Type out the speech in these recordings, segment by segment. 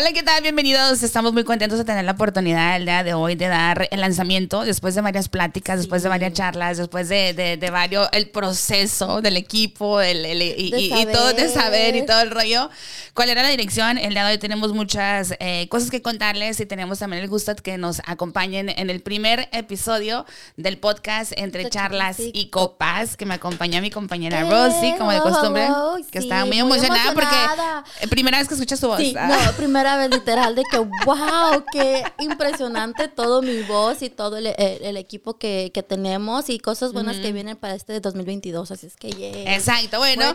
Hola, ¿qué tal? Bienvenidos. Estamos muy contentos de tener la oportunidad el día de hoy de dar el lanzamiento después de varias pláticas, después de varias charlas, después de, de, varios, el proceso del equipo el, y, todo de saber y todo el rollo. ¿Cuál era la dirección? El día de hoy tenemos muchas eh, cosas que contarles y tenemos también el gusto de que nos acompañen en el primer episodio del podcast Entre Charlas y Copas, que me acompaña mi compañera Rosy, como de costumbre, que estaba muy, emocionada, porque primera vez que escuchas su voz. Sí, no, primera vez literal de que, wow, qué impresionante todo mi voz y todo el, equipo que, que, tenemos y cosas buenas que vienen para este 2022. Así es que, yeah. Exacto, bueno.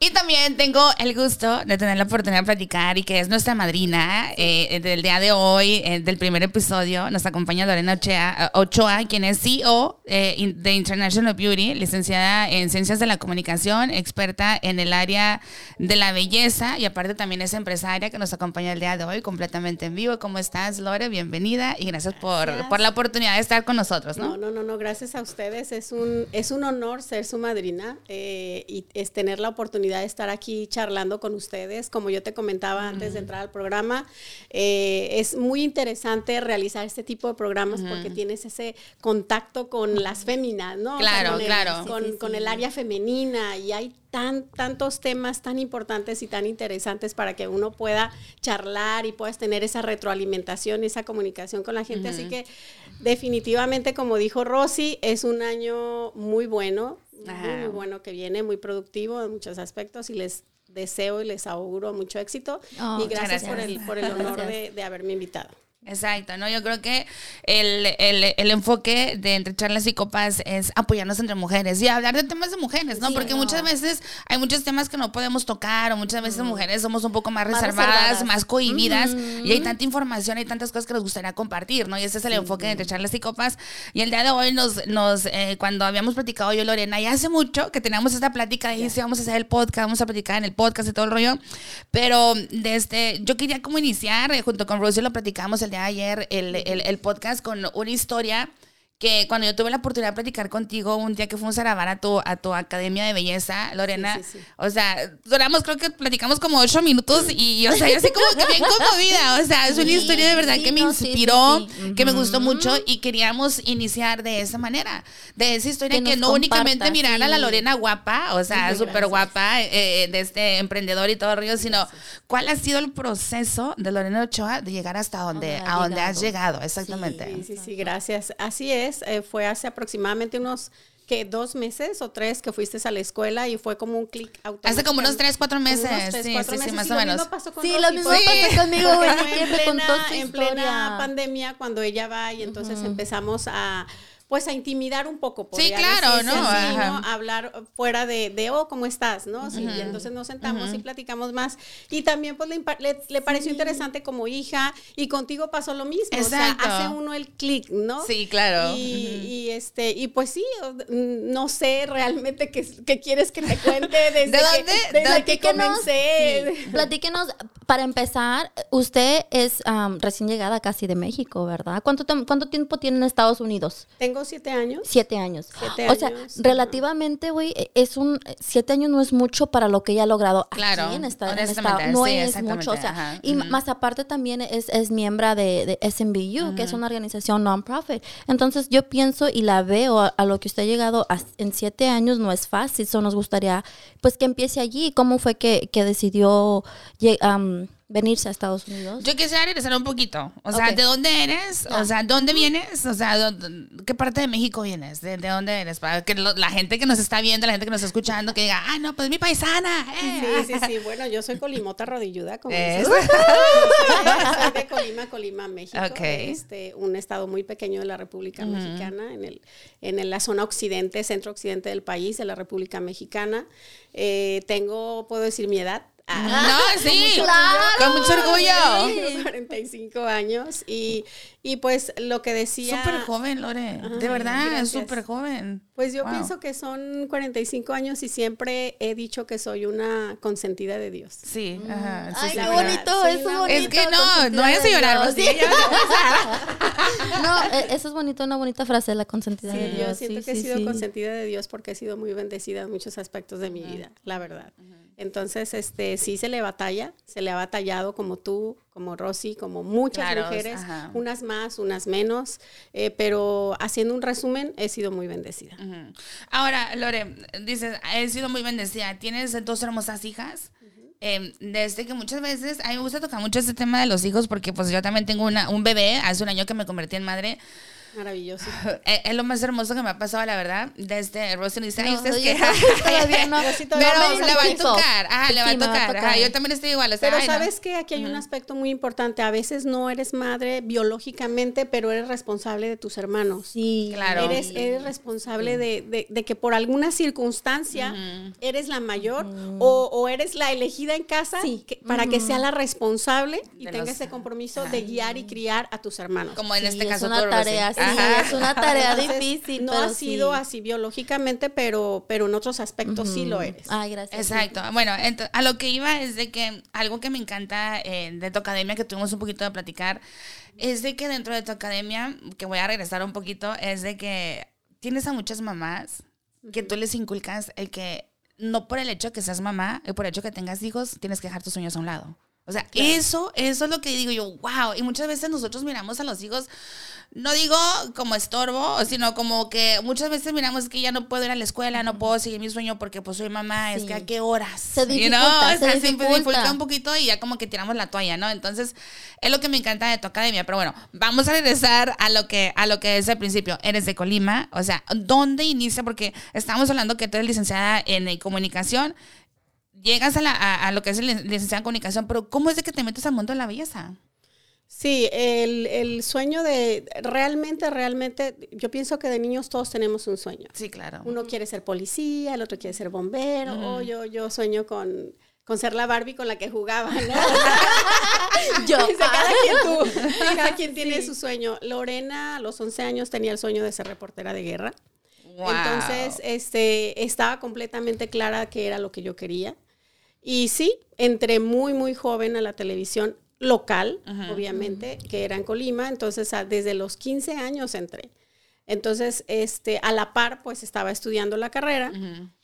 Y también tengo el gusto de tener la oportunidad de platicar y que es nuestra madrina eh, del día de hoy, eh, del primer episodio. Nos acompaña Lorena Ochoa, Ochoa quien es CEO eh, de International Beauty, licenciada en Ciencias de la Comunicación, experta en el área de la belleza y aparte también es empresaria que nos acompaña el día de hoy completamente en vivo. ¿Cómo estás, Lore? Bienvenida y gracias, Por, por, la oportunidad de estar con nosotros, ¿no? No, no, no, gracias a ustedes. Es un, es un honor ser su madrina eh, y es tener la oportunidad de estar aquí charlando con ustedes. Como yo te comentaba antes de entrar al programa, eh, es muy interesante realizar este tipo de programas porque tienes ese contacto con las féminas, ¿no? Claro, claro. Con, con el área femenina y hay tantos temas tan importantes y tan interesantes para que uno pueda charlar y puedas tener esa retroalimentación, esa comunicación con la gente. Así que definitivamente, como dijo Rosy, es un año muy bueno, muy, bueno que viene, muy productivo en muchos aspectos y les deseo y les auguro mucho éxito. Oh, y gracias, Por, el, por el honor de, de haberme invitado. Exacto, ¿no? Yo creo que el, el, el, enfoque de entre charlas y copas es apoyarnos entre mujeres y hablar de temas de mujeres, ¿no? Porque muchas veces hay muchos temas que no podemos tocar o muchas veces mujeres somos un poco más, reservadas, más cohibidas y hay tanta información, hay tantas cosas que nos gustaría compartir, ¿no? Y ese es el enfoque de entre charlas y copas. Y el día de hoy nos, nos eh, cuando habíamos platicado yo y Lorena, ya hace mucho que teníamos esta plática y sí, vamos a hacer el podcast, vamos a platicar en el podcast y todo el rollo, pero desde, este, yo quería como iniciar, eh, junto con Rosy lo platicamos el día ayer el, el, podcast con una historia que cuando yo tuve la oportunidad de platicar contigo un día que fuimos a grabar a tu, a tu academia de belleza, Lorena, o sea, duramos, creo que platicamos como ocho minutos y, o sea, yo así como que bien conmovida, o sea, es una historia de verdad que me inspiró, que me gustó mucho y queríamos iniciar de esa manera, de esa historia que, no únicamente mirar a la Lorena guapa, o sea, súper guapa, eh, eh, de este emprendedor y todo el río, sino cuál ha sido el proceso de Lorena Ochoa de llegar hasta donde, a donde has llegado, exactamente. Sí, sí, sí, gracias. Así es eh, fue hace aproximadamente unos que dos meses o tres que fuiste a la escuela y fue como un clic automático. Hace como unos tres, cuatro meses. sí, sí, sí, más o menos. sí, lo mismo pasó conmigo. en plena pandemia cuando ella va y entonces empezamos a pues a intimidar un poco. Sí, claro, ¿no? Hablar fuera de, de, oh, ¿cómo estás? ¿no? Sí, y entonces nos sentamos y platicamos más. Y también pues le, le, pareció interesante como hija y contigo pasó lo mismo. Exacto. O sea, hace uno el clic, ¿no? Sí, claro. Y, y, este, y pues sí, no sé realmente qué, qué quieres que te cuente desde ¿De dónde? Que, desde que comencé. Platíquenos, para empezar, usted es recién llegada casi de México, ¿verdad? ¿Cuánto, ¿Cuánto tiempo tiene en Estados Unidos? Tengo siete años. Siete años. o sea, relativamente, güey, es un, siete años no es mucho para lo que ella ha logrado claro, aquí en esta, No es mucho, o sea, y más aparte también es, es miembro de, de SMBU, que es una organización non-profit. Entonces yo pienso y la veo a, lo que usted ha llegado en siete años no es fácil, eso nos gustaría, pues que empiece allí. ¿Cómo fue que, que decidió um, venirse a Estados Unidos. Yo quisiera regresar un poquito. O sea, ¿de dónde eres? O sea, ¿dónde vienes? O sea, ¿qué parte de México vienes? ¿De, dónde eres? Para que la gente que nos está viendo, la gente que nos está escuchando, que diga, ah, no, pues mi paisana. Eh". Sí, sí, sí. Bueno, yo soy colimota rodilluda, como dices. soy de Colima, Colima, México. Este, un estado muy pequeño de la República Mexicana, en, el, en la zona occidente, centro-occidente del país, de la República Mexicana. Eh, tengo, puedo decir mi edad, no, sí, con mucho orgullo. 45 años y, y pues lo que decía... Súper joven, Lore, de verdad, es súper joven. Pues yo pienso que son 45 años y siempre he dicho que soy una consentida de Dios. Sí, ajá. Ay, qué bonito, eso es bonito. Es que no, no es llorar, ¿sí? no, e, eso es bonito, una bonita frase, la consentida de Dios. Yo siento que he sido consentida de Dios porque he sido muy bendecida en muchos aspectos de mi vida, la verdad. Entonces, este, sí se le batalla, se le ha batallado como tú, como Rosy, como muchas mujeres, unas más, unas menos, eh, pero haciendo un resumen, he sido muy bendecida. Ahora, Lore, dices, he sido muy bendecida. Tienes dos hermosas hijas. Em, desde que muchas veces, a mí me gusta tocar mucho este tema de los hijos porque pues yo también tengo una, un bebé, hace un año que me convertí en madre. Maravilloso. Es, lo más hermoso que me ha pasado, la verdad. Desde Rosy dice, ay, ustedes que. Todavía no. Pero le va a tocar. Ajá, le va a tocar. yo también estoy igual. pero sabes que aquí hay un aspecto muy importante. A veces no eres madre biológicamente, pero eres responsable de tus hermanos. Sí, claro. Eres, eres responsable de, de, que por alguna circunstancia eres la mayor o, o, eres la elegida en casa para que sea la responsable y tenga ese compromiso de guiar y criar a tus hermanos. Como en este caso, es una tarea es una tarea difícil. No ha sido así biológicamente, pero, pero en otros aspectos sí lo eres. Ay, gracias. Exacto. Bueno, a lo que iba es de que algo que me encanta eh, de tu academia, que tuvimos un poquito de platicar, es de que dentro de tu academia, que voy a regresar un poquito, es de que tienes a muchas mamás que tú les inculcas el que no por el hecho que seas mamá, y por el hecho que tengas hijos, tienes que dejar tus sueños a un lado. O sea, eso, eso es lo que digo yo, wow. Y muchas veces nosotros miramos a los hijos no digo como estorbo, sino como que muchas veces miramos que ya no puedo ir a la escuela, no puedo seguir mi sueño porque pues soy mamá, es que a qué horas. Se dificulta, se, dificulta. un poquito y ya como que tiramos la toalla, ¿no? Entonces, es lo que me encanta de tu academia, pero bueno, vamos a regresar a lo que a lo que es el principio. Eres de Colima, o sea, ¿dónde inicia? Porque estamos hablando que tú eres licenciada en comunicación, llegas a, la, a, lo que es licenciada en comunicación, pero ¿cómo es de que te metes al mundo de la belleza? Sí, el, el, sueño de realmente, realmente, yo pienso que de niños todos tenemos un sueño. Sí, claro. Uno quiere ser policía, el otro quiere ser bombero, o yo, yo sueño con, con ser la Barbie con la que jugaba, ¿no? yo. cada quien, tú, cada quien tiene su sueño. Lorena a los 11 años tenía el sueño de ser reportera de guerra. Entonces, este, estaba completamente clara que era lo que yo quería. Y sí, entré muy, muy joven a la televisión local, obviamente, que era en Colima, entonces desde los 15 años entré. Entonces, este, a la par, pues estaba estudiando la carrera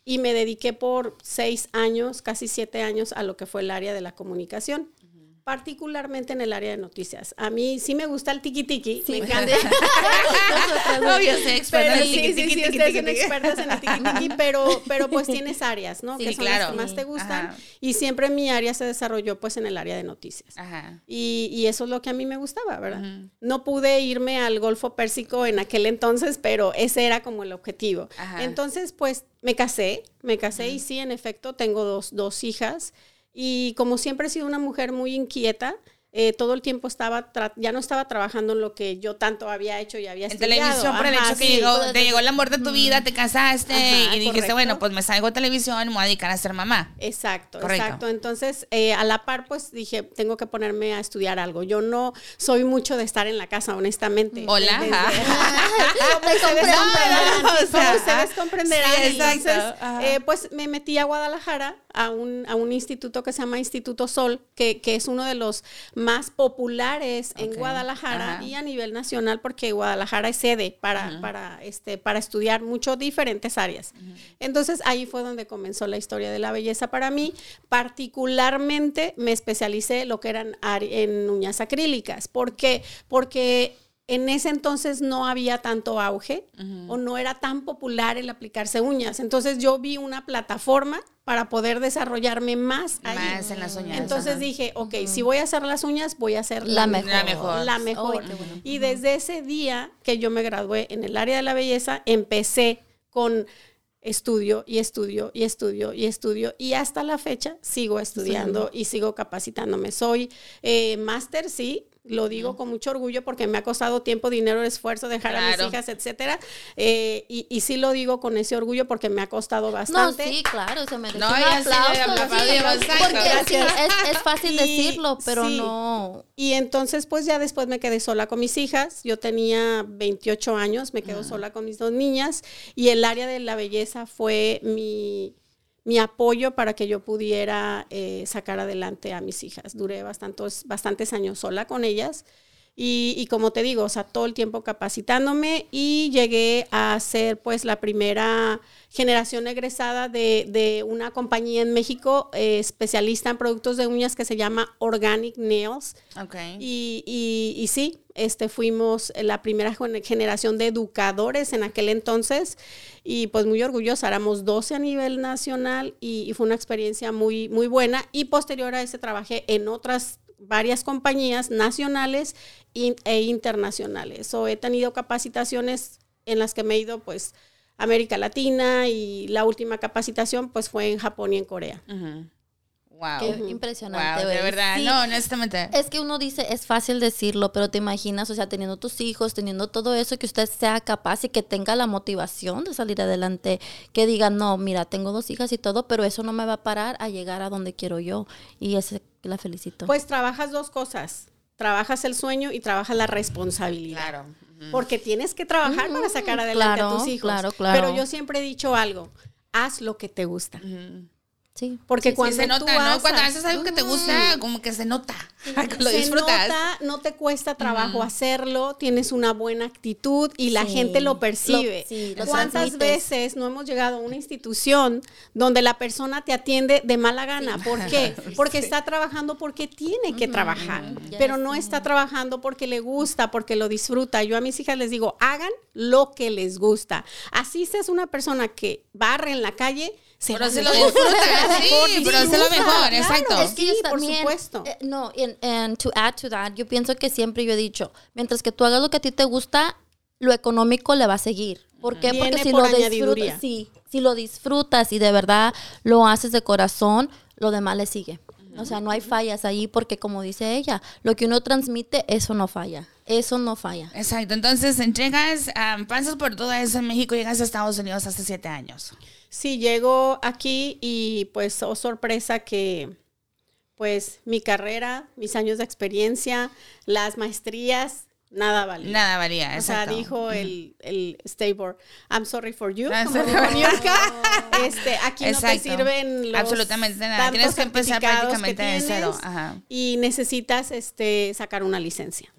y me dediqué por seis años, casi siete años, a lo que fue el área de la comunicación particularmente en el área de noticias. A mí sí me gusta el tiki tiki, me encanta. no, yo soy experta en el tiki tiki. Sí, sí, ustedes son expertas en el tiki tiki, pero, pero pues tienes áreas, ¿no? que son las que más te gustan. Y siempre mi área se desarrolló pues en el área de noticias. Ajá. Y, y, eso es lo que a mí me gustaba, ¿verdad? No pude irme al Golfo Pérsico en aquel entonces, pero ese era como el objetivo. Entonces, pues me casé, me casé y sí, en efecto, tengo dos, dos hijas. Y como siempre he sido una mujer muy inquieta, eh, todo el tiempo estaba, ya no estaba trabajando en lo que yo tanto había hecho y había En televisión, por el hecho que llegó, te llegó el amor de tu vida, te casaste y dijiste, bueno, pues me salgo de televisión, me voy a dedicar a ser mamá. Exacto, exacto. Entonces, eh, a la par, pues dije, tengo que ponerme a estudiar algo. Yo no soy mucho de estar en la casa, honestamente. Hola. ustedes comprenderán. Entonces, eh, pues me metí a Guadalajara a un, a un instituto que se llama Instituto Sol, que, que es uno de los más populares en Guadalajara y a nivel nacional porque Guadalajara es sede para, para, este, para estudiar mucho diferentes áreas. Entonces ahí fue donde comenzó la historia de la belleza para mí. Particularmente me especialicé lo que eran en uñas acrílicas. ¿Por qué? Porque en ese entonces no había tanto auge o no era tan popular el aplicarse uñas. Entonces yo vi una plataforma para poder desarrollarme más ahí. Más en las uñas. Entonces dije, ok, si voy a hacer las uñas, voy a hacer la, mejor. La mejor. Y desde ese día que yo me gradué en el área de la belleza, empecé con estudio y estudio y estudio y estudio y hasta la fecha sigo estudiando y sigo capacitándome. Soy eh, máster, sí, lo digo con mucho orgullo porque me ha costado tiempo, dinero, esfuerzo, dejar a mis hijas, etcétera. Eh, y, y, sí lo digo con ese orgullo porque me ha costado bastante. No, sí, claro, se merece no, un aplauso. porque es, es, fácil decirlo, pero no. Y entonces, pues ya después me quedé sola con mis hijas. Yo tenía 28 años, me quedo sola con mis dos niñas y el área de la belleza fue mi mi apoyo para que yo pudiera eh, sacar adelante a mis hijas. Duré bastantes, bastantes años sola con ellas Y, como te digo, o sea, todo el tiempo capacitándome y llegué a ser pues la primera generación egresada de, una compañía en México eh, especialista en productos de uñas que se llama Organic Nails. Okay. Y, y, y, sí, este, fuimos la primera generación de educadores en aquel entonces y pues muy orgullosa, éramos 12 a nivel nacional y, y fue una experiencia muy, muy buena y posterior a ese trabajé en otras varias compañías nacionales e internacionales. O he tenido capacitaciones en las que me he ido, pues, América Latina y la última capacitación, pues, fue en Japón y en Corea. Wow. Qué impresionante. de verdad, no, honestamente. Es que uno dice, es fácil decirlo, pero te imaginas, o sea, teniendo tus hijos, teniendo todo eso, que usted sea capaz y que tenga la motivación de salir adelante, que diga, no, mira, tengo dos hijas y todo, pero eso no me va a parar a llegar a donde quiero yo. Y ese la felicito. Pues trabajas dos cosas. Trabajas el sueño y trabajas la responsabilidad. Claro. Porque tienes que trabajar para sacar adelante a tus hijos. Claro, claro. Pero yo siempre he dicho algo, haz lo que te gusta. Sí. Porque cuando se nota, ¿no? Cuando haces algo que te gusta, como que se nota. lo se disfrutas. Nota, no te cuesta trabajo hacerlo, tienes una buena actitud y la gente lo percibe. ¿Cuántas veces no hemos llegado a una institución donde la persona te atiende de mala gana? ¿Por qué? Porque está trabajando porque tiene que trabajar, pero no está trabajando porque le gusta, porque lo disfruta. Yo a mis hijas les digo, hagan lo que les gusta. Así seas una persona que barre en la calle, pero se lo disfruta, sí, pero es lo mejor, exacto. Es que por supuesto. Eh, no, and to add to that, yo pienso que siempre yo he dicho, mientras que tú hagas lo que a ti te gusta, lo económico le va a seguir. ¿Por qué? Porque si lo disfrutas, sí, si lo disfrutas y de verdad lo haces de corazón, lo demás le sigue. O sea, no hay fallas ahí porque como dice ella, lo que uno transmite, eso no falla. Eso no falla. Exacto. Entonces, llegas, pasas por todo eso en México, llegas a Estados Unidos hace siete años. Sí, llego aquí y pues, oh sorpresa que pues mi carrera, mis años de experiencia, las maestrías, nada valía. Nada valía, exacto. O sea, dijo el, el State Board, I'm sorry for you, como este, aquí no te sirven los Absolutamente nada. Tienes que empezar prácticamente de cero. Y necesitas este, sacar una licencia.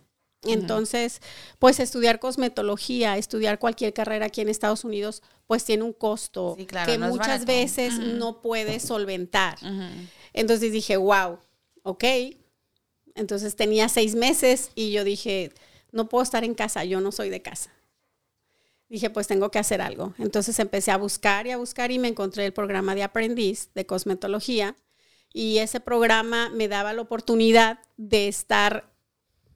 Entonces, pues estudiar cosmetología, estudiar cualquier carrera aquí en Estados Unidos, pues tiene un costo que muchas veces no puedes solventar. Entonces dije, wow, ok. Entonces tenía seis meses y yo dije, no puedo estar en casa, yo no soy de casa. Dije, pues tengo que hacer algo. Entonces empecé a buscar y a buscar y me encontré el programa de aprendiz de cosmetología y ese programa me daba la oportunidad de estar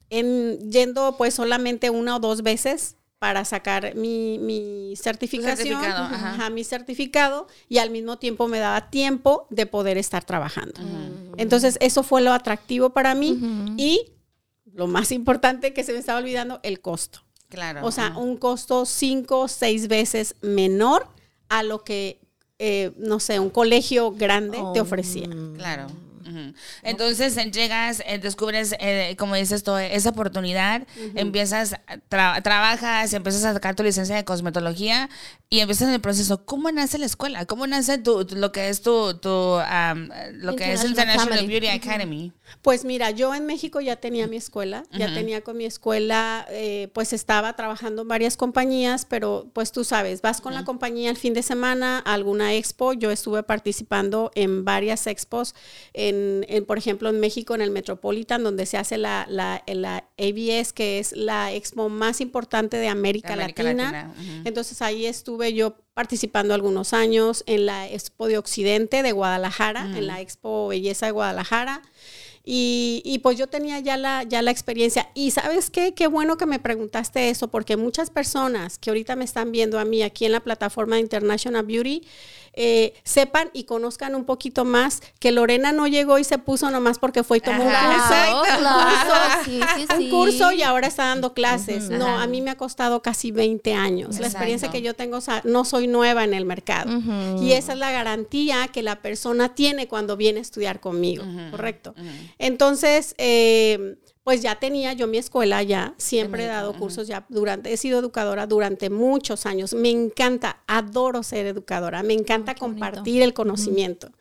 en, yendo pues solamente una o dos veces para sacar mi, certificación, certificado, mi certificado, y al mismo tiempo me daba tiempo de poder estar trabajando. Entonces, eso fue lo atractivo para mí y lo más importante que se me estaba olvidando, el costo. Claro. O sea, un costo cinco o seis veces menor a lo que, eh, no sé, un colegio grande te ofrecía. Claro. Entonces llegas, eh, descubres, eh, como dices tú, esa oportunidad, empiezas, trabajas, empiezas a sacar tu licencia de cosmetología y empiezas en el proceso. ¿Cómo nace la escuela? ¿Cómo nace tu, lo que es tu, tu lo que es International Beauty Academy? Pues mira, yo en México ya tenía mi escuela, ya tenía con mi escuela, eh, pues estaba trabajando en varias compañías, pero pues tú sabes, vas con la compañía el fin de semana a alguna expo. Yo estuve participando en varias expos en por ejemplo, en México, en el Metropolitan, donde se hace la, la, ABS, que es la expo más importante de América, Latina. Entonces ahí estuve yo participando algunos años en la Expo de Occidente de Guadalajara, en la Expo Belleza de Guadalajara. Y, pues yo tenía ya la, ya la experiencia. Y sabes qué, qué bueno que me preguntaste eso, porque muchas personas que ahorita me están viendo a mí aquí en la plataforma de International Beauty, eh, sepan y conozcan un poquito más que Lorena no llegó y se puso nomás porque fue y tomó un curso. un curso y ahora está dando clases. no, a mí me ha costado casi 20 años. La experiencia que yo tengo, o sea, no soy nueva en el mercado. Y esa es la garantía que la persona tiene cuando viene a estudiar conmigo, ¿correcto? Entonces, eh, pues ya tenía yo mi escuela ya, siempre he dado cursos ya durante, he sido educadora durante muchos años. Me encanta, adoro ser educadora, me encanta compartir el conocimiento.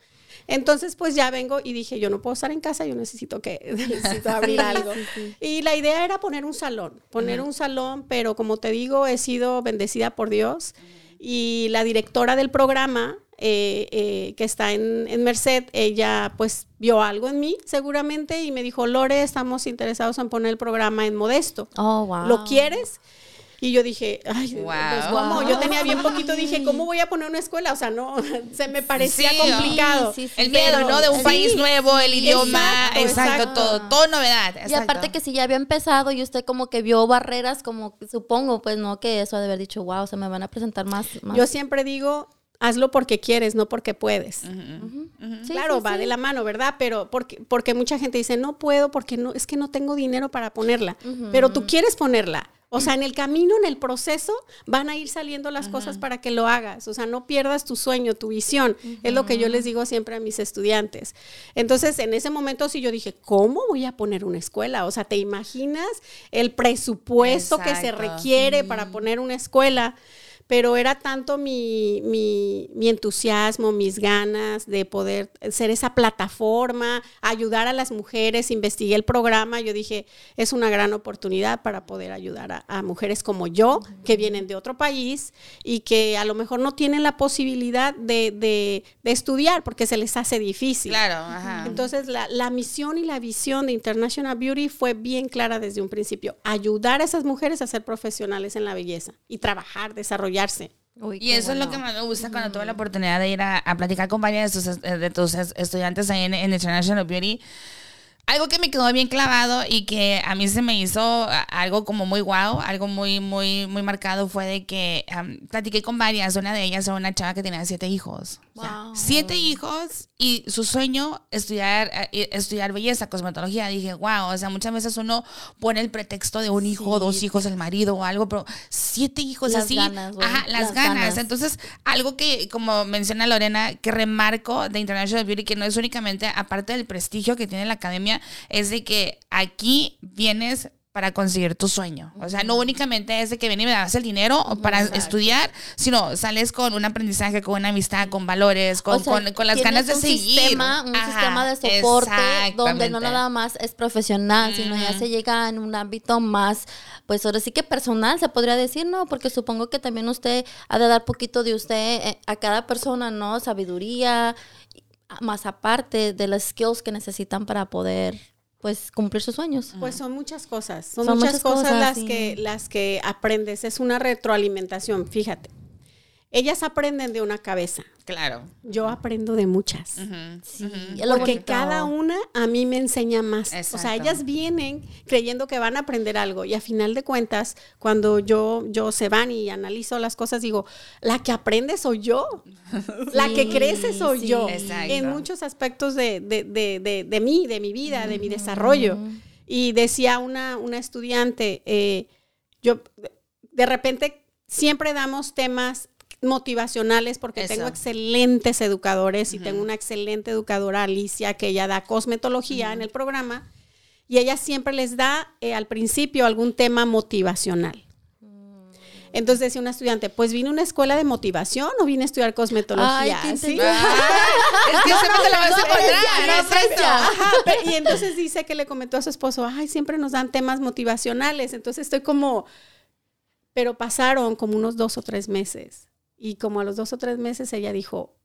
Entonces, pues ya vengo y dije, yo no puedo estar en casa, yo necesito que necesito abrir algo. Y la idea era poner un salón, poner un salón, pero como te digo, he sido bendecida por Dios. Y la directora del programa eh, eh, que está en, en, Merced, ella pues vio algo en mí seguramente y me dijo, Lore, estamos interesados en poner el programa en Modesto. Oh, wow. ¿Lo quieres? Y yo dije, ay, pues ¿cómo? Yo tenía bien poquito, dije, ¿cómo voy a poner una escuela? O sea, no, se me parecía complicado. el miedo, ¿no? De un país nuevo, el idioma, exacto, todo, todo novedad. Y aparte que si ya había empezado y usted como que vio barreras, como supongo, pues no, que eso ha de haber dicho, wow, se me van a presentar más. Yo siempre digo, hazlo porque quieres, no porque puedes. claro, va de la mano, ¿verdad? Pero porque, porque mucha gente dice, no puedo porque no, es que no tengo dinero para ponerla. Pero tú quieres ponerla. O sea, en el camino, en el proceso, van a ir saliendo las cosas para que lo hagas. O sea, no pierdas tu sueño, tu visión. Es lo que yo les digo siempre a mis estudiantes. Entonces, en ese momento sí yo dije, ¿cómo voy a poner una escuela? O sea, ¿te imaginas el presupuesto que se requiere para poner una escuela? Pero era tanto mi, mi, entusiasmo, mis ganas de poder ser esa plataforma, ayudar a las mujeres, investigué el programa, yo dije, es una gran oportunidad para poder ayudar a, mujeres como yo, que vienen de otro país y que a lo mejor no tienen la posibilidad de, de, estudiar porque se les hace difícil. Claro, ajá. Entonces, la, la misión y la visión de International Beauty fue bien clara desde un principio, ayudar a esas mujeres a ser profesionales en la belleza y trabajar, desarrollar y eso es lo que más me gusta cuando tuve la oportunidad de ir a, platicar con varios de tus, estudiantes ahí en, en International Beauty algo que me quedó bien clavado y que a mí se me hizo algo como muy guau, algo muy, muy, muy marcado fue de que platiqué con varias. Una de ellas era una chava que tenía siete hijos. Siete hijos y su sueño estudiar, eh, estudiar belleza, cosmetología. Dije, wow, o sea, muchas veces uno pone el pretexto de un hijo, dos hijos, el marido o algo, pero siete hijos las así. Ganas, ajá, las, ganas. Entonces, algo que, como menciona Lorena, que remarco de International Beauty, que no es únicamente, aparte del prestigio que tiene la academia, es de que aquí vienes para conseguir tu sueño. O sea, no únicamente es de que vienes y me das el dinero para estudiar, sino sales con un aprendizaje, con una amistad, con valores, con, con, las ganas de seguir. Sistema, un sistema de soporte donde no nada más es profesional, sino ya se llega en un ámbito más, pues ahora sí que personal, se podría decir, ¿no? Porque supongo que también usted ha de dar poquito de usted eh, a cada persona, ¿no? Sabiduría más aparte de las skills que necesitan para poder pues cumplir sus sueños. Pues son muchas cosas, son, muchas, cosas, las que las que aprendes, es una retroalimentación, fíjate. Ellas aprenden de una cabeza, Claro. Yo aprendo de muchas. Porque cada una a mí me enseña más. O sea, ellas vienen creyendo que van a aprender algo y a final de cuentas, cuando yo, yo se van y analizo las cosas, digo, la que aprende soy yo. la que crece soy yo. En muchos aspectos de, de, de, de, mí, de mi vida, de mi desarrollo. Y decía una, una estudiante, eh, yo de repente siempre damos temas motivacionales porque tengo excelentes educadores y tengo una excelente educadora, Alicia, que ella da cosmetología en el programa y ella siempre les da eh, al principio algún tema motivacional. Entonces decía una estudiante, pues vine a una escuela de motivación o vine a estudiar cosmetología. es que siempre te lo vas a encontrar. y entonces dice que le comentó a su esposo, ay, siempre nos dan temas motivacionales. Entonces estoy como, pero pasaron como unos dos o tres meses. Y como a los dos o tres meses ella dijo,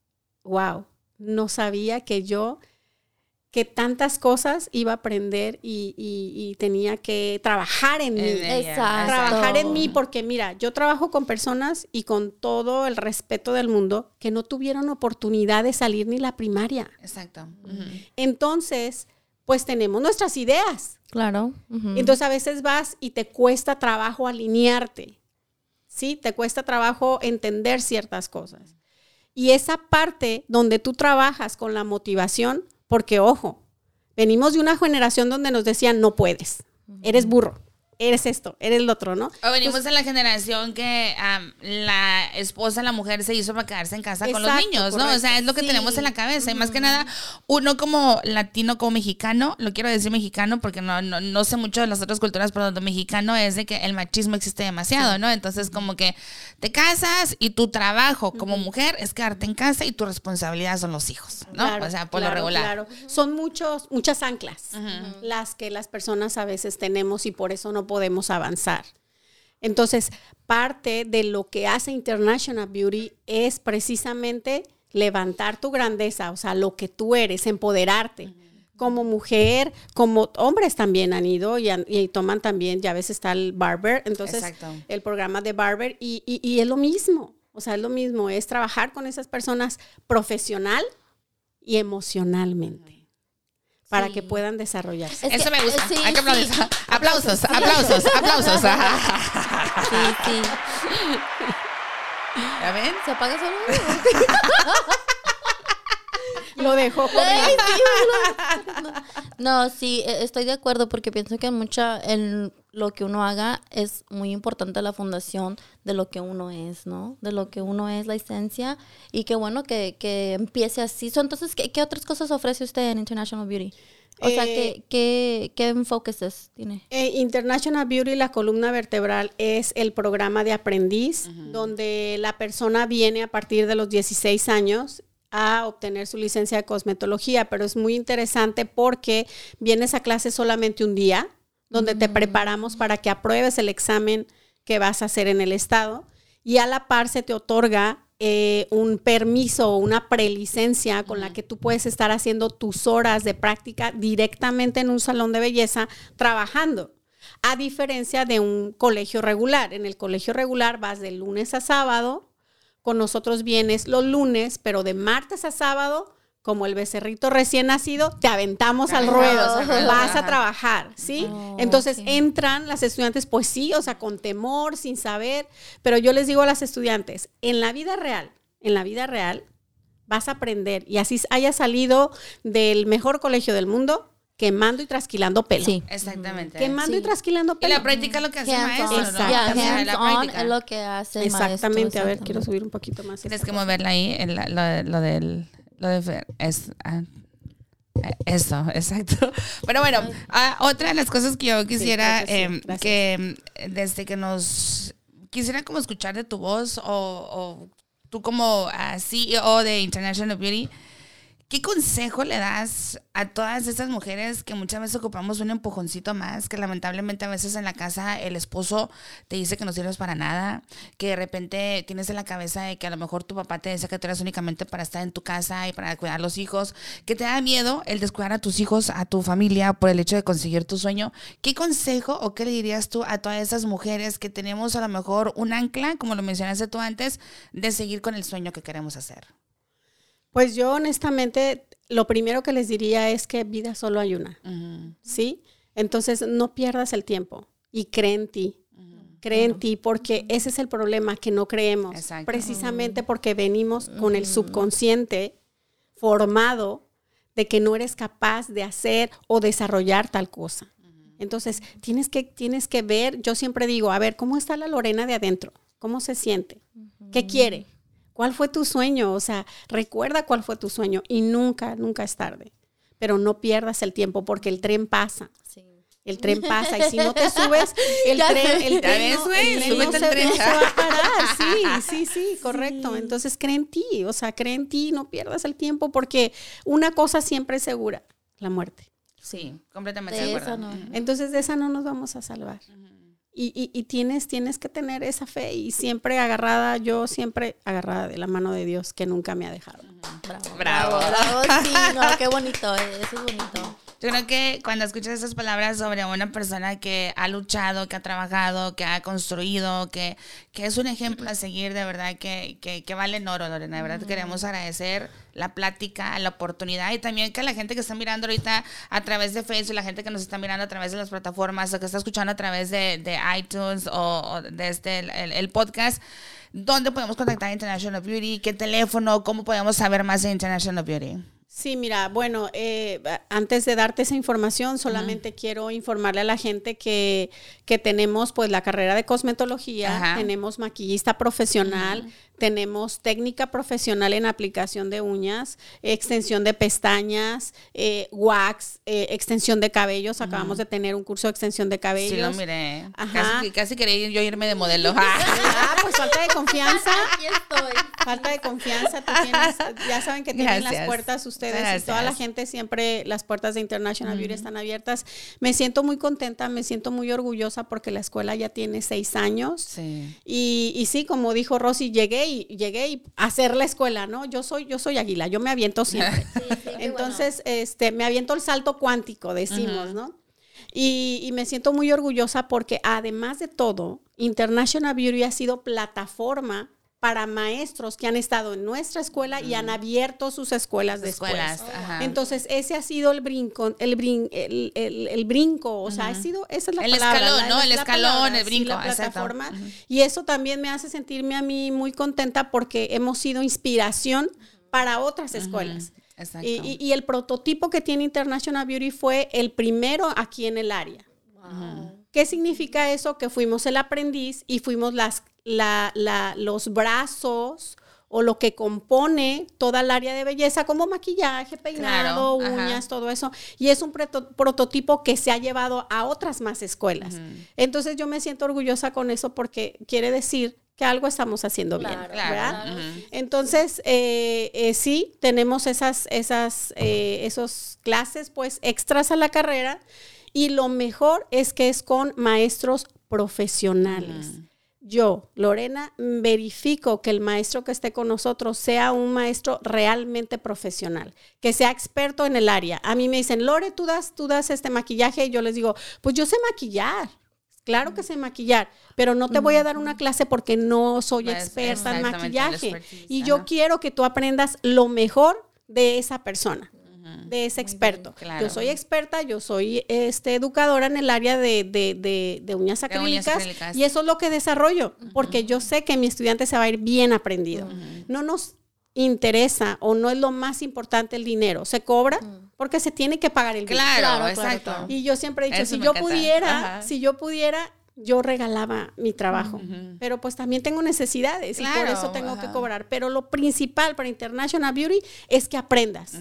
wow, no sabía que yo, que tantas cosas iba a aprender y, tenía que trabajar en, mí. Trabajar en mí porque mira, yo trabajo con personas y con todo el respeto del mundo que no tuvieron oportunidad de salir ni la primaria. Exacto. Entonces, pues tenemos nuestras ideas. Claro. Entonces a veces vas y te cuesta trabajo alinearte. ¿Sí? Te cuesta trabajo entender ciertas cosas. Y esa parte donde tú trabajas con la motivación, porque ojo, venimos de una generación donde nos decían, no puedes, eres burro, eres esto, eres el otro, ¿no? O venimos de la generación que la esposa, la mujer se hizo para quedarse en casa con los niños, ¿no? O sea, es lo que tenemos en la cabeza. Y más que nada, uno como latino, como mexicano, lo quiero decir mexicano porque no, no, sé mucho de las otras culturas, pero lo mexicano es de que el machismo existe demasiado, ¿no? Entonces, como que te casas y tu trabajo como mujer es quedarte en casa y tu responsabilidad son los hijos, ¿no? o sea, por lo regular. Claro, son muchos, muchas anclas las que las personas a veces tenemos y por eso no podemos avanzar. Entonces, parte de lo que hace International Beauty es precisamente levantar tu grandeza, o sea, lo que tú eres, empoderarte. Como mujer, como hombres también han ido y, toman también, ya ves está el Barber, entonces el programa de Barber y, y es lo mismo, o sea, es lo mismo, es trabajar con esas personas profesional y emocionalmente para que puedan desarrollarse. Eso me gusta. Hay que aplaudir. aplausos, aplausos, aplausos. sí, sí. ¿Ya ven? ¿Se apaga solo? Lo dejo. no, sí, e, estoy de acuerdo porque pienso que mucha en lo que uno haga es muy importante la fundación de lo que uno es, ¿no? De lo que uno es, la esencia. Y qué bueno que, que empiece así. entonces, ¿qué, ¿qué, otras cosas ofrece usted en International Beauty? O sea, ¿qué, eh, qué, qué enfoques tiene? Eh, International Beauty, la columna vertebral, es el programa de aprendiz, donde la persona viene a partir de los 16 años a obtener su licencia de cosmetología, pero es muy interesante porque vienes a clase solamente un día, donde te preparamos para que apruebes el examen que vas a hacer en el estado y a la par se te otorga eh, un permiso o una prelicencia con la que tú puedes estar haciendo tus horas de práctica directamente en un salón de belleza trabajando. A diferencia de un colegio regular. En el colegio regular vas de lunes a sábado, con nosotros vienes los lunes, pero de martes a sábado como el becerrito recién nacido, te aventamos al ruedo, vas a trabajar, ¿sí? Oh, Entonces entran las estudiantes, pues sí, o sea, con temor, sin saber, pero yo les digo a las estudiantes, en la vida real, en la vida real, vas a aprender y así haya salido del mejor colegio del mundo, quemando y trasquilando pelo. Sí, exactamente. Quemando y trasquilando pelo. Y la práctica es lo que hace el maestro, ¿no? es lo que hace Exactamente, a ver, quiero subir un poquito más. Tienes que moverla ahí, lo del lo de es, ah, eso, exacto. Pero bueno, ah, otra de las cosas que yo quisiera em, que desde que nos quisiera como escuchar de tu voz o, o tú como uh, CEO de International Beauty, ¿Qué consejo le das a todas esas mujeres que muchas veces ocupamos un empujoncito más, que lamentablemente a veces en la casa el esposo te dice que no sirves para nada, que de repente tienes en la cabeza de que a lo mejor tu papá te dice que tú eres únicamente para estar en tu casa y para cuidar a los hijos, que te da miedo el descuidar a tus hijos, a tu familia por el hecho de conseguir tu sueño? ¿Qué consejo o qué le dirías tú a todas esas mujeres que tenemos a lo mejor un ancla, como lo mencionaste tú antes, de seguir con el sueño que queremos hacer? Pues yo honestamente, lo primero que les diría es que vida solo hay una, ¿sí? Entonces no pierdas el tiempo y cree en ti. Cree en ti porque ese es el problema, que no creemos. Precisamente porque venimos con el subconsciente formado de que no eres capaz de hacer o desarrollar tal cosa. Entonces, tienes que, tienes que ver, yo siempre digo, a ver, ¿cómo está la Lorena de adentro? ¿Cómo se siente? ¿Qué quiere? ¿Cuál fue tu sueño? O sea, recuerda cuál fue tu sueño y nunca, nunca es tarde. Pero no pierdas el tiempo porque el tren pasa. El tren pasa y si no te subes, el tren, el tren, no, el tren se, va a parar. Sí, sí, sí, correcto. Entonces cree en ti, o sea, cree en ti, no pierdas el tiempo porque una cosa siempre es segura, la muerte. Sí, completamente de, acuerdo. Entonces de esa no nos vamos a salvar. Y, y, tienes, tienes que tener esa fe y siempre agarrada, yo siempre agarrada de la mano de Dios que nunca me ha dejado. Bravo. Bravo. bravo sí, no, qué bonito, eso es bonito. Yo creo que cuando escuchas esas palabras sobre una persona que ha luchado, que ha trabajado, que ha construido, que, que es un ejemplo a seguir, de verdad que, que, que vale en oro, Lorena. De verdad queremos agradecer la plática, la oportunidad y también que la gente que está mirando ahorita a través de Facebook, la gente que nos está mirando a través de las plataformas o que está escuchando a través de, de iTunes o, de este, el, podcast, ¿dónde podemos contactar a International Beauty? ¿Qué teléfono? ¿Cómo podemos saber más de International Beauty? Sí, mira, bueno, eh, antes de darte esa información, solamente quiero informarle a la gente que, que, tenemos pues la carrera de cosmetología, tenemos maquillista profesional, tenemos técnica profesional en aplicación de uñas, extensión de pestañas, eh, wax, eh, extensión de cabellos. Acabamos de tener un curso de extensión de cabellos. Sí, lo miré. Casi, casi quería yo irme de modelo. ah, pues falta de confianza. Aquí estoy. Falta de confianza. ya saben que tienen las puertas ustedes y toda la gente siempre, las puertas de International Beauty están abiertas. Me siento muy contenta, me siento muy orgullosa porque la escuela ya tiene seis años. Sí. Y, y sí, como dijo Rosy, llegué y llegué y hacer la escuela, ¿no? Yo soy, yo soy águila, yo me aviento siempre. Entonces, este, me aviento el salto cuántico, decimos, ¿no? Y, y, me siento muy orgullosa porque además de todo, International Beauty ha sido plataforma para maestros que han estado en nuestra escuela y han abierto sus escuelas de escuelas. Entonces, ese ha sido el brinco, el, brin, el, el, brinco, o sea, ha sido, esa es la el Escalón, ¿no? el escalón, el brinco, la plataforma. Y eso también me hace sentirme a mí muy contenta porque hemos sido inspiración para otras escuelas. Y, y, el prototipo que tiene International Beauty fue el primero aquí en el área. ¿Qué significa eso? Que fuimos el aprendiz y fuimos las la, la, los brazos o lo que compone toda el área de belleza, como maquillaje, peinado, uñas, todo eso. Y es un prototipo que se ha llevado a otras más escuelas. Entonces yo me siento orgullosa con eso porque quiere decir que algo estamos haciendo bien, ¿verdad? Entonces, eh, eh, sí, tenemos esas, esas, eh, esos clases, pues, extras a la carrera y lo mejor es que es con maestros profesionales yo, Lorena, verifico que el maestro que esté con nosotros sea un maestro realmente profesional, que sea experto en el área. A mí me dicen, Lore, tú das, tú das este maquillaje y yo les digo, pues yo sé maquillar. Claro que sé maquillar, pero no te voy a dar una clase porque no soy experta en maquillaje. Y yo quiero que tú aprendas lo mejor de esa persona de ese experto. Yo soy experta, yo soy este, educadora en el área de, uñas, acrílicas, y eso es lo que desarrollo, porque yo sé que mi estudiante se va a ir bien aprendido. No nos interesa o no es lo más importante el dinero, se cobra porque se tiene que pagar el dinero. Claro, exacto. Y yo siempre he dicho, si yo pudiera, si yo pudiera, yo regalaba mi trabajo, pero pues también tengo necesidades y por eso tengo que cobrar. Pero lo principal para International Beauty es que aprendas.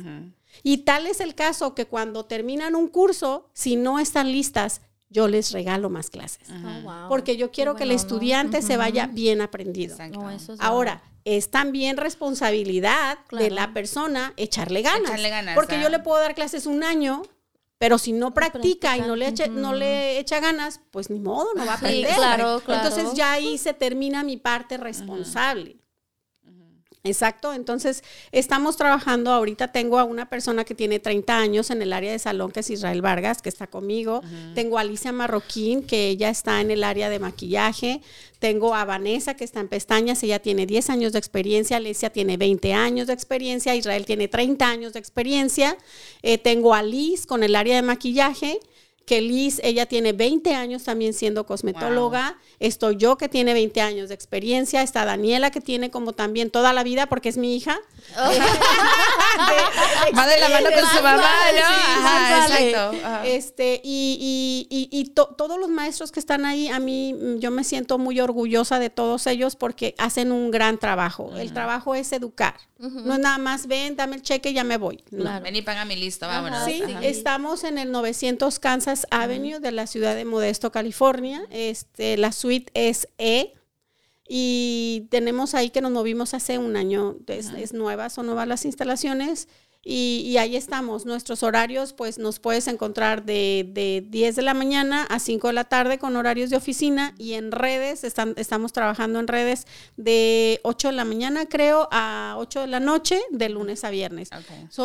Y tal es el caso que cuando terminan un curso, si no están listas, yo les regalo más clases. Oh, Porque yo quiero que el estudiante se vaya bien aprendido. Ahora, es también responsabilidad de la persona echarle ganas. porque yo le puedo dar clases un año, pero si no practica y no le, echa, no le echa ganas, pues ni modo, no va a aprender. Entonces ya ahí se termina mi parte responsable. Exacto, entonces estamos trabajando, ahorita tengo a una persona que tiene 30 años en el área de salón, que es Israel Vargas, que está conmigo, tengo a Alicia Marroquín, que ella está en el área de maquillaje, tengo a Vanessa, que está en pestañas, ella tiene 10 años de experiencia, Alicia tiene 20 años de experiencia, Israel tiene 30 años de experiencia, eh, tengo a Liz con el área de maquillaje, que Liz, ella tiene 20 años también siendo cosmetóloga, estoy yo que tiene 20 años de experiencia, está Daniela que tiene como también toda la vida porque es mi hija. Va de la mano con su mamá, ¿no? exacto. Este, y, y, y, todos los maestros que están ahí, a mí mm, yo me siento muy orgullosa de todos ellos porque hacen un gran trabajo. El trabajo es educar. No es nada más, ven, dame el cheque y ya me voy. Ven y paga mi listo, vámonos. Sí, estamos en el 900 Kansas Avenue de la ciudad de Modesto, California. Este, la suite es E. Y tenemos ahí que nos movimos hace un año, es, es nueva, son nuevas las instalaciones. Y, ahí estamos. Nuestros horarios, pues nos puedes encontrar de, de, 10 de la mañana a 5 de la tarde con horarios de oficina y en redes, están, estamos trabajando en redes de 8 de la mañana, creo, a 8 de la noche, de lunes a viernes.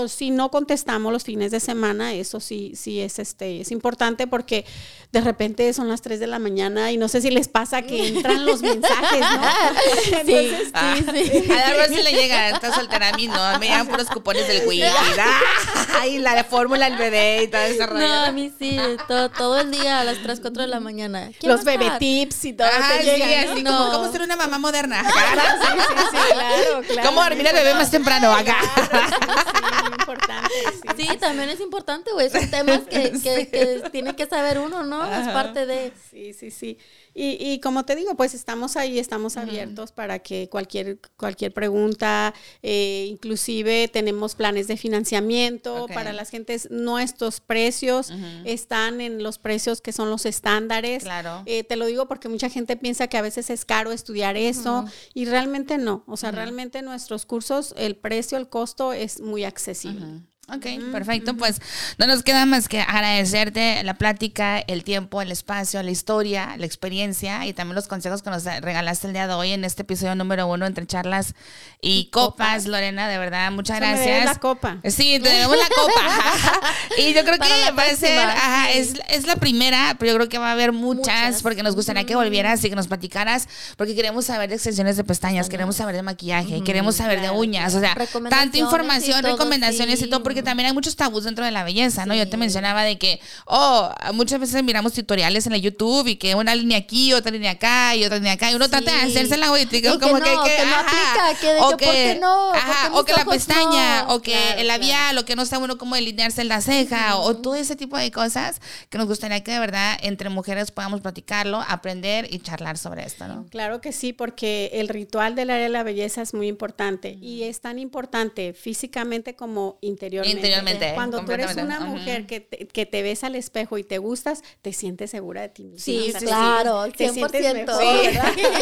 si no contestamos los fines de semana, eso sí, sí es, este, es importante porque de repente son las 3 de la mañana y no sé si les pasa que entran los mensajes, ¿no? Entonces, sí, sí, A la le llega, está soltera a mí, no, me llegan puros cupones del Wii y la de fórmula, el bebé y todo ese rollo. No, a mí sí, todo, todo el día a las 3, 4 de la mañana. Los bebé tips y todo. Ajá, sí, así no. como cómo ser una mamá moderna. Claro, sí, sí, sí, claro, claro. Cómo dormir al bebé más temprano acá. sí, importante. Sí, también es importante, güey. Son temas que, que, que, tiene que saber uno, ¿no? Es parte de... Sí, sí, sí. Y, y, como te digo, pues estamos ahí, estamos abiertos para que cualquier, cualquier pregunta, eh, inclusive tenemos planes de financiamiento para las gentes. Nuestros precios están en los precios que son los estándares. Claro. Eh, te lo digo porque mucha gente piensa que a veces es caro estudiar eso y realmente no. O sea, realmente nuestros cursos, el precio, el costo es muy accesible. Ok, perfecto. Pues no nos queda más que agradecerte la plática, el tiempo, el espacio, la historia, la experiencia y también los consejos que nos regalaste el día de hoy en este episodio número uno entre charlas y, copas. Lorena, de verdad, muchas gracias. la copa. Sí, tenemos la copa. y yo creo que va a ser, ajá, es, es, la primera, pero yo creo que va a haber muchas, porque nos gustaría que volvieras y que nos platicaras, porque queremos saber de extensiones de pestañas, queremos saber de maquillaje, queremos saber de uñas, o sea, tanta información, recomendaciones y todo, porque también hay muchos tabús dentro de la belleza, ¿no? Yo te mencionaba de que, oh, muchas veces miramos tutoriales en la YouTube y que una línea aquí, otra línea acá y otra línea acá, y uno trata de hacerse la güey, como que, que, no aplica, que, o que, no, o que la pestaña, o que el labial, o que no está bueno como delinearse en la ceja, o todo ese tipo de cosas que nos gustaría que de verdad entre mujeres podamos platicarlo, aprender y charlar sobre esto, ¿no? Claro que sí, porque el ritual del área de la belleza es muy importante y es tan importante físicamente como interiormente interiormente. Cuando tú eres una mujer que, te, que te ves al espejo y te gustas, te sientes segura de ti Sí, claro, te 100%. Sientes mejor,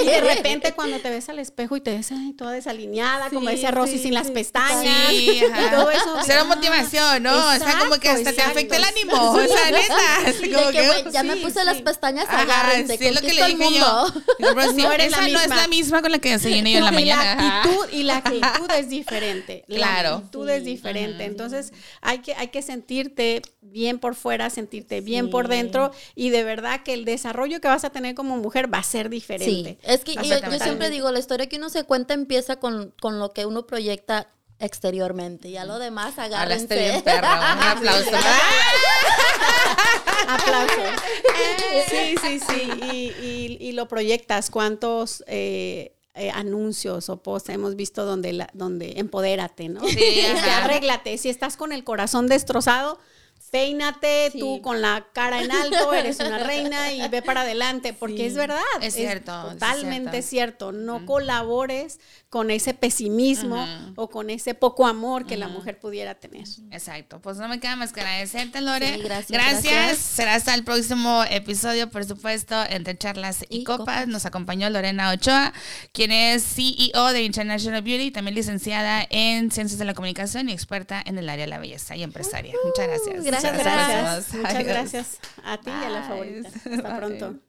y de repente cuando te ves al espejo y te ves toda desalineada, como ese Rosy sin las pestañas, y todo eso. Será motivación, ¿no? o sea, como que hasta te afecta el ánimo, o sea, neta. como que, ya me puse las pestañas, agárrense, sí, es lo que le dije yo. No esa no es la misma con la que se yo en la mañana. La actitud, y la actitud es diferente. Claro. La actitud es diferente. Entonces, hay que, hay que sentirte bien por fuera, sentirte bien por dentro y de verdad que el desarrollo que vas a tener como mujer va a ser diferente. Sí. Es que yo, siempre digo, la historia que uno se cuenta empieza con, con lo que uno proyecta exteriormente. Ya lo demás, agárrense. un aplauso. aplauso. Sí, sí, sí. Y, y, lo proyectas. ¿Cuántos eh, eh, anuncios o posts hemos visto donde, la, donde empodérate, ¿no? Sí, arréglate. Si estás con el corazón destrozado, peínate tú con la cara en alto, eres una reina y ve para adelante, porque es verdad. Es cierto. totalmente cierto. No colabores con ese pesimismo o con ese poco amor que la mujer pudiera tener. Exacto. Pues no me queda más que agradecerte, Lore. gracias, gracias, Será hasta el próximo episodio, por supuesto, entre charlas y, copas. Nos acompañó Lorena Ochoa, quien es CEO de International Beauty, también licenciada en Ciencias de la Comunicación y experta en el área de la belleza y empresaria. Muchas gracias. Gracias, gracias. Muchas gracias a ti y a la favorita. Hasta pronto.